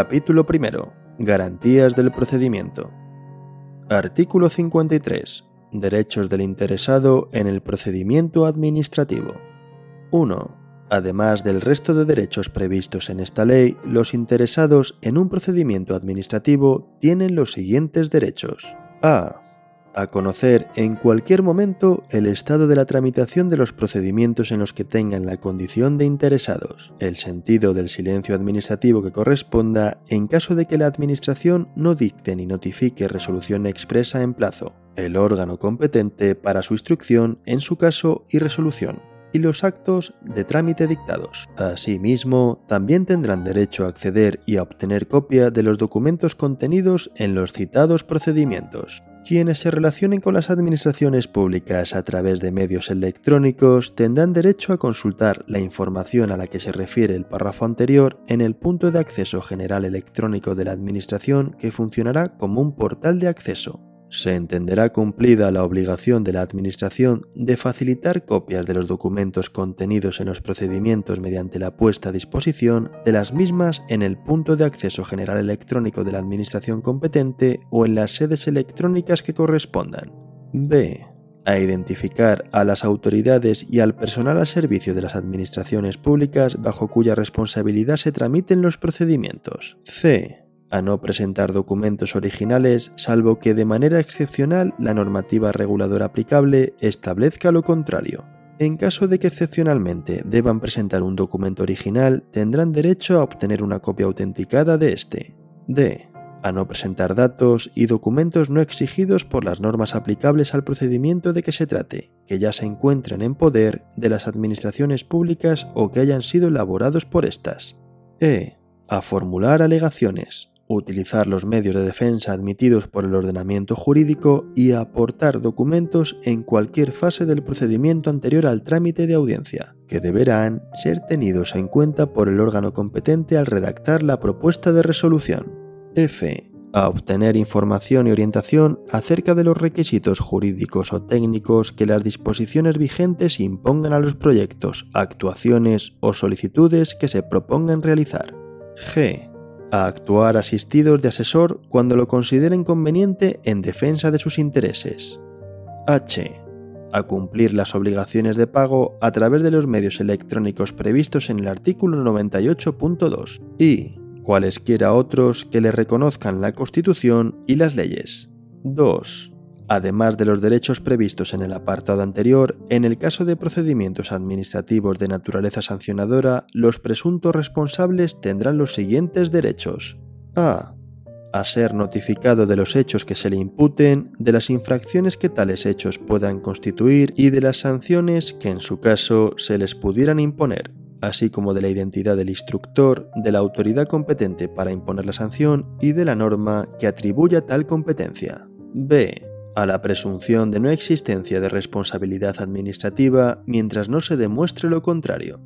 Capítulo primero. Garantías del procedimiento. Artículo 53. Derechos del interesado en el procedimiento administrativo. 1. Además del resto de derechos previstos en esta ley, los interesados en un procedimiento administrativo tienen los siguientes derechos. A a conocer en cualquier momento el estado de la tramitación de los procedimientos en los que tengan la condición de interesados, el sentido del silencio administrativo que corresponda en caso de que la Administración no dicte ni notifique resolución expresa en plazo, el órgano competente para su instrucción en su caso y resolución y los actos de trámite dictados. Asimismo, también tendrán derecho a acceder y a obtener copia de los documentos contenidos en los citados procedimientos, quienes se relacionen con las administraciones públicas a través de medios electrónicos tendrán derecho a consultar la información a la que se refiere el párrafo anterior en el punto de acceso general electrónico de la Administración que funcionará como un portal de acceso se entenderá cumplida la obligación de la Administración de facilitar copias de los documentos contenidos en los procedimientos mediante la puesta a disposición de las mismas en el punto de acceso general electrónico de la Administración competente o en las sedes electrónicas que correspondan. B. A identificar a las autoridades y al personal al servicio de las administraciones públicas bajo cuya responsabilidad se tramiten los procedimientos. C a no presentar documentos originales salvo que de manera excepcional la normativa reguladora aplicable establezca lo contrario. En caso de que excepcionalmente deban presentar un documento original, tendrán derecho a obtener una copia autenticada de este. D. A no presentar datos y documentos no exigidos por las normas aplicables al procedimiento de que se trate, que ya se encuentren en poder de las administraciones públicas o que hayan sido elaborados por estas. E. A formular alegaciones, utilizar los medios de defensa admitidos por el ordenamiento jurídico y aportar documentos en cualquier fase del procedimiento anterior al trámite de audiencia, que deberán ser tenidos en cuenta por el órgano competente al redactar la propuesta de resolución. F. A obtener información y orientación acerca de los requisitos jurídicos o técnicos que las disposiciones vigentes impongan a los proyectos, actuaciones o solicitudes que se propongan realizar. G a actuar asistidos de asesor cuando lo consideren conveniente en defensa de sus intereses. H. A cumplir las obligaciones de pago a través de los medios electrónicos previstos en el artículo 98.2 y cualesquiera otros que le reconozcan la Constitución y las leyes. 2 además de los derechos previstos en el apartado anterior, en el caso de procedimientos administrativos de naturaleza sancionadora, los presuntos responsables tendrán los siguientes derechos. A. A ser notificado de los hechos que se le imputen, de las infracciones que tales hechos puedan constituir y de las sanciones que en su caso se les pudieran imponer, así como de la identidad del instructor, de la autoridad competente para imponer la sanción y de la norma que atribuya tal competencia. B a la presunción de no existencia de responsabilidad administrativa mientras no se demuestre lo contrario.